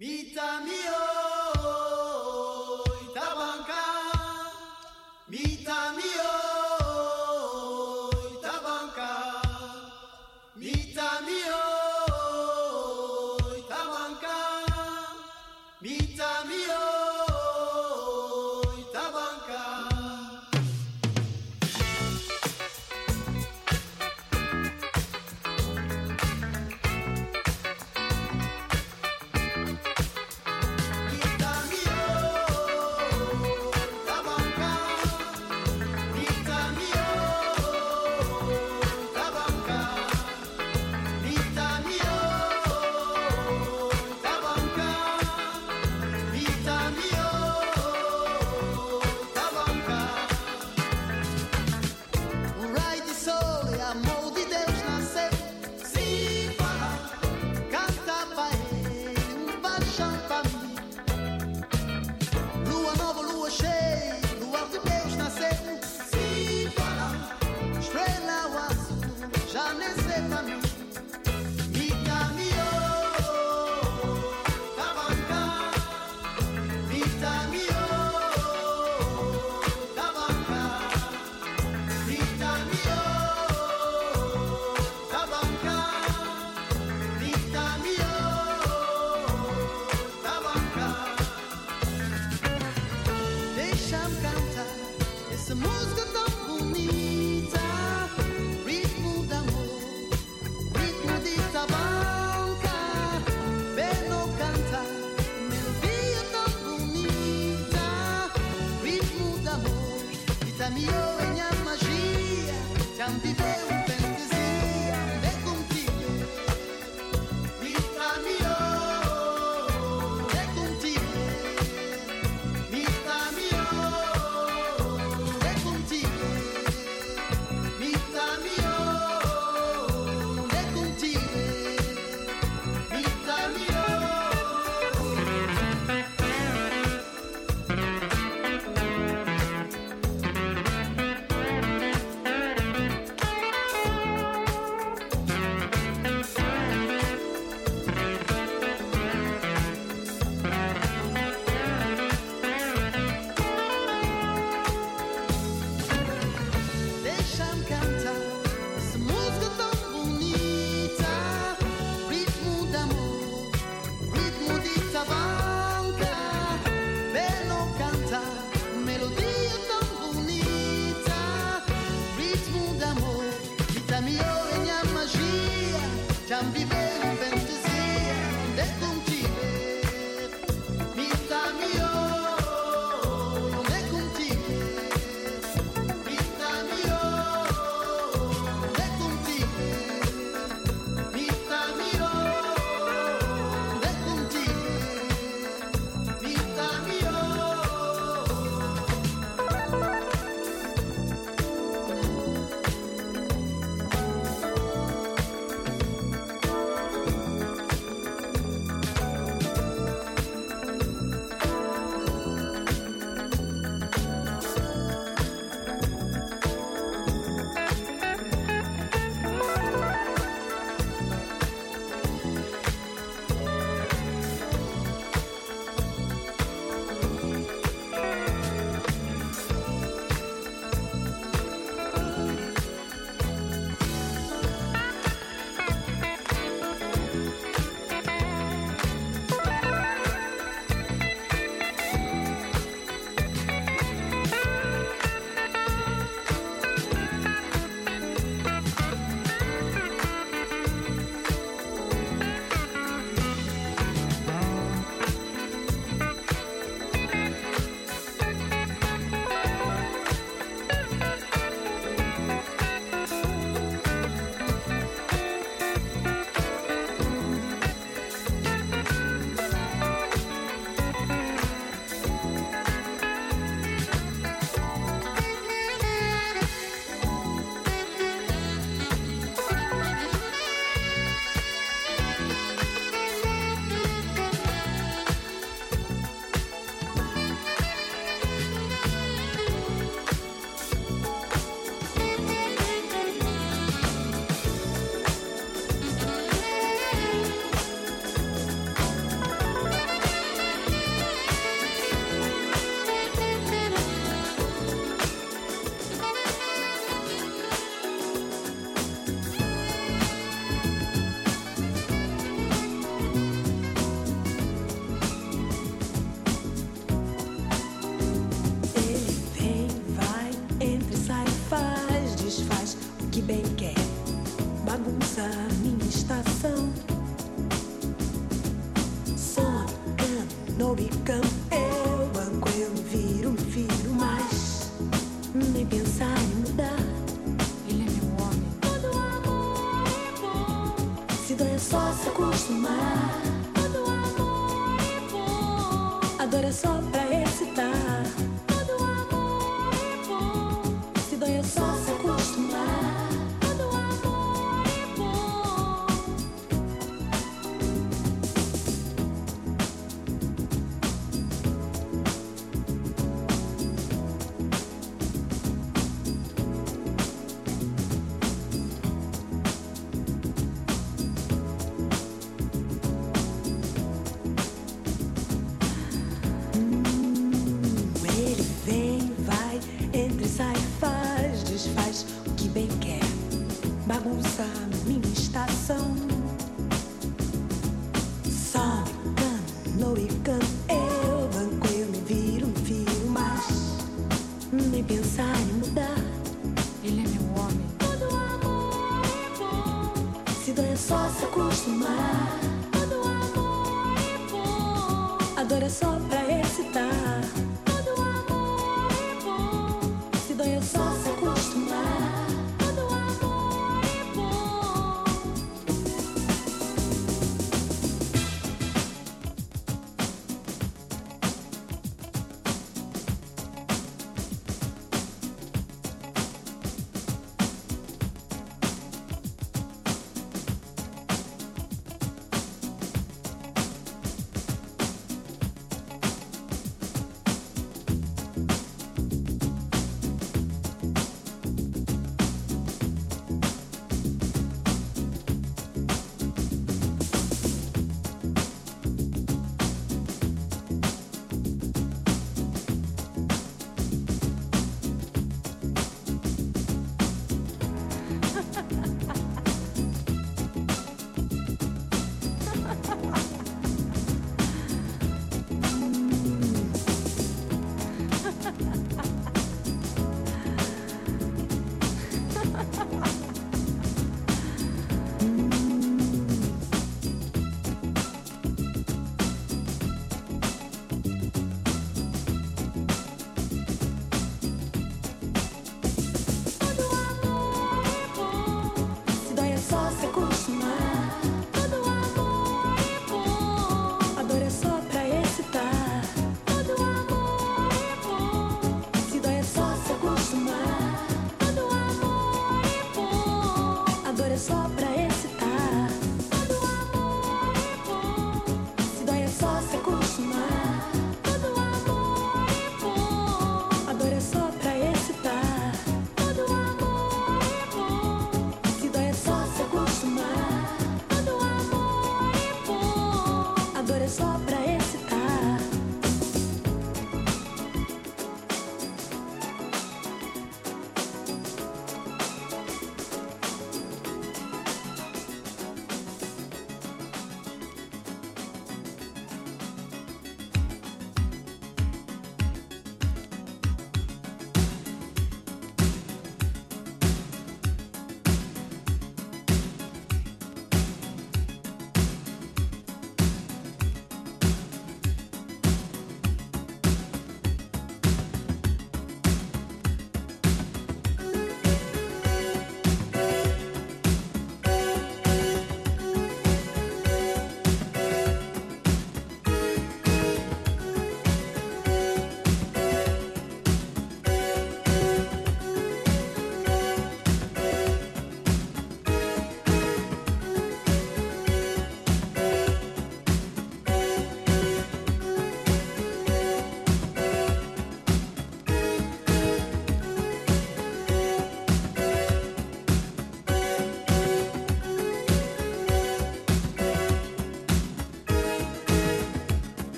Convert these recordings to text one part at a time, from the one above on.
Vita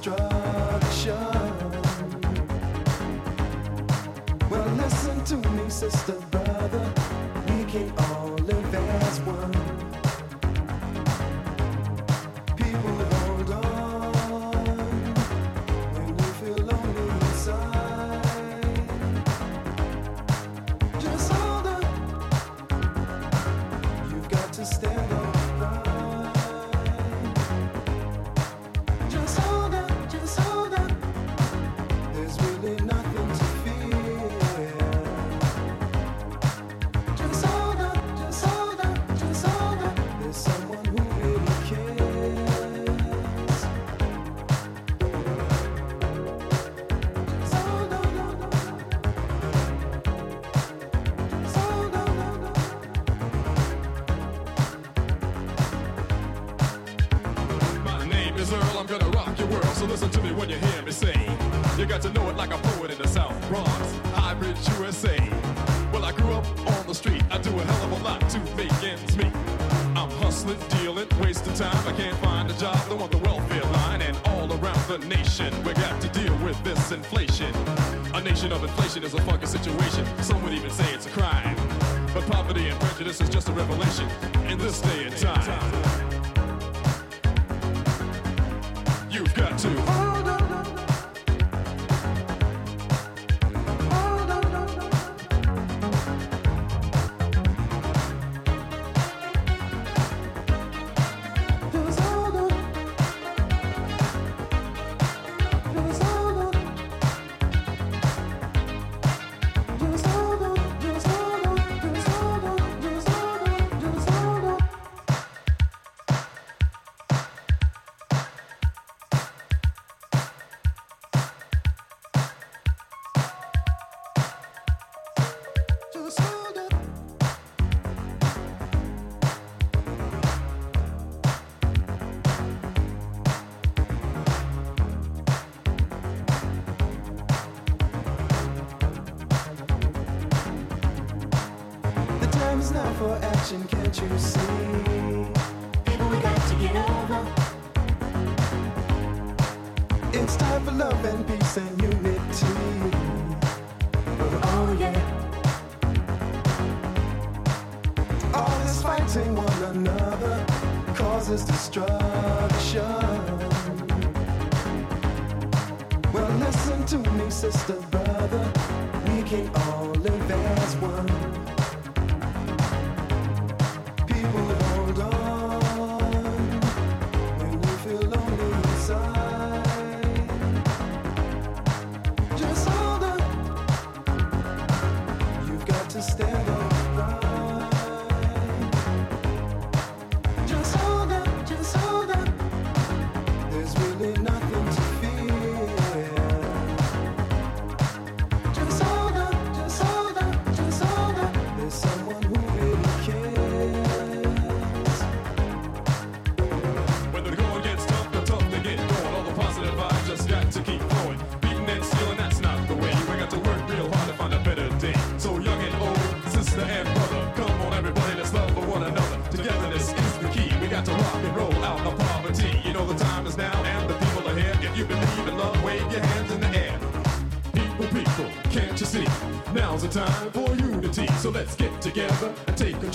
destruction. Well, listen to me, sister. nation. We got to deal with this inflation. A nation of inflation is a fucking situation. Some would even say it's a crime. But poverty and prejudice is just a revelation in this day and time. strong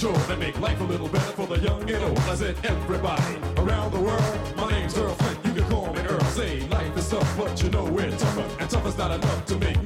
Sure, that make life a little better for the young and old. I said everybody around the world. My name's Earl Flint. You can call me Earl. Say life is tough, but you know we're tougher, and tough is not enough to make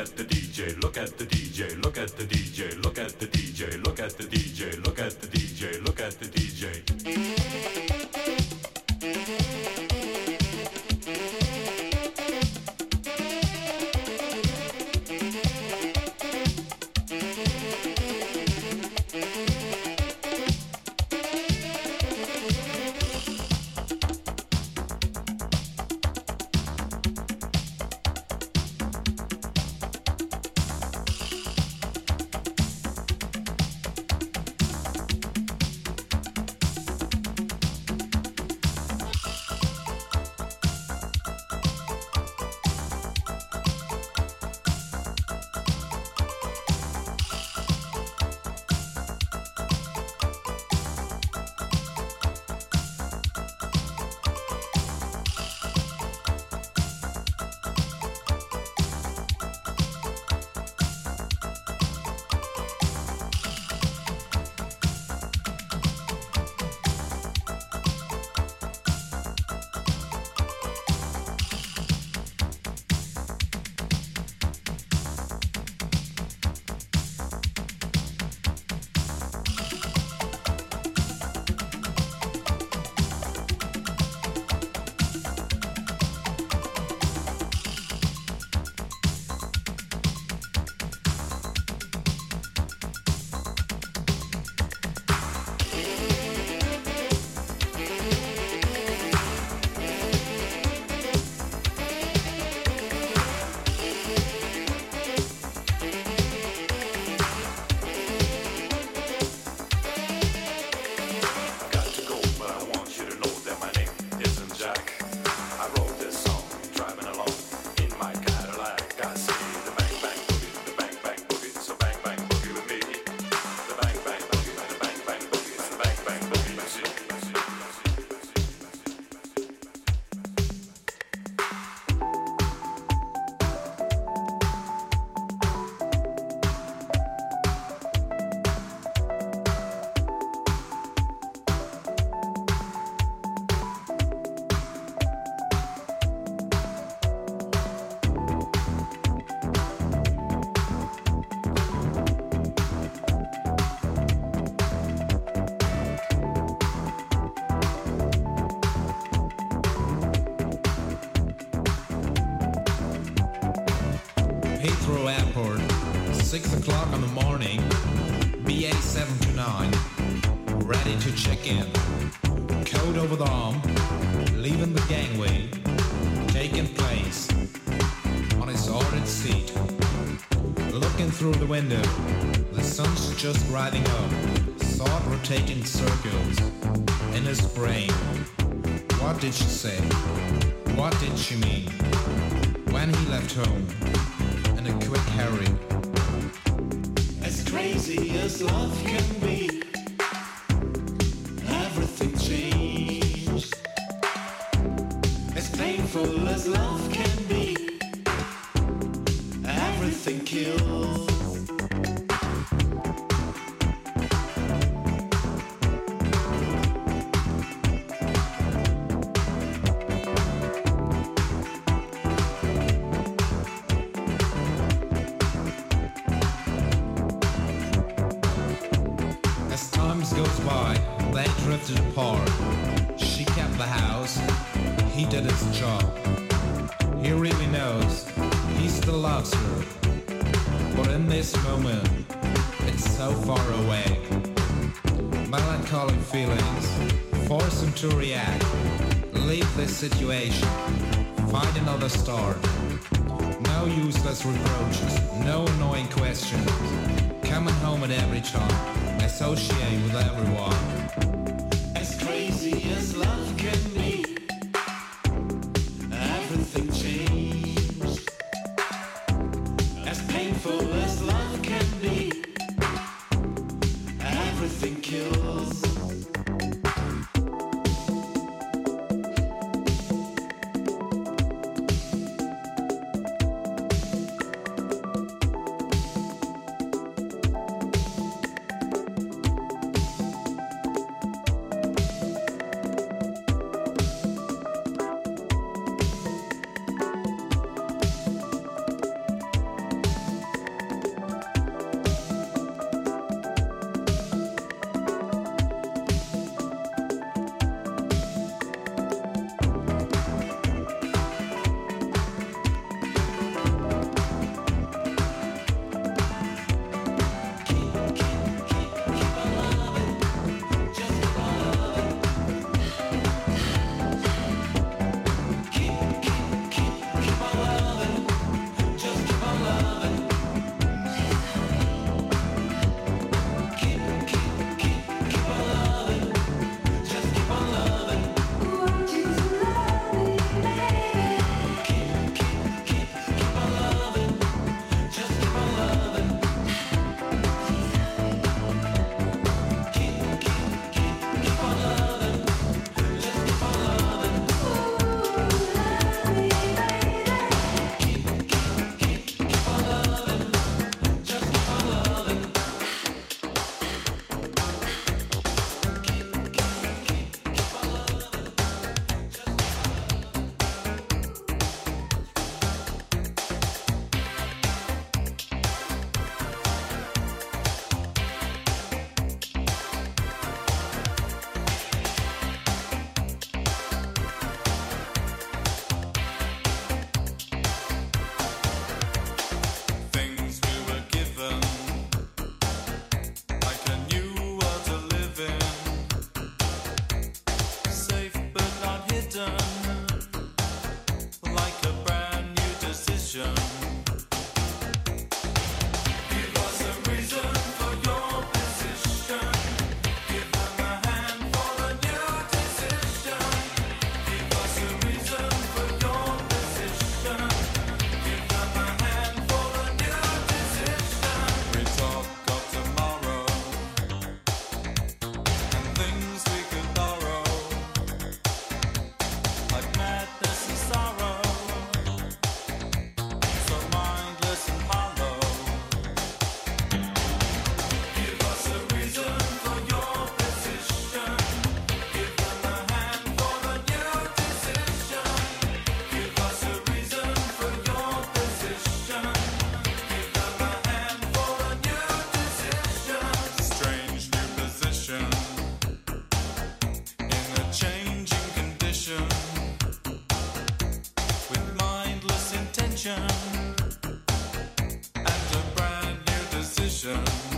at the DJ, look at the DJ. driving home, thought rotating circles in his brain. What did she say? What did she mean? When he left home, goes by, they drifted apart. She kept the house, he did his job. He really knows, he still loves her. But in this moment, it's so far away. Melancholy feelings force him to react. Leave this situation, find another start. No useless reproaches, no annoying questions. Coming home at every time associate with everyone. vision.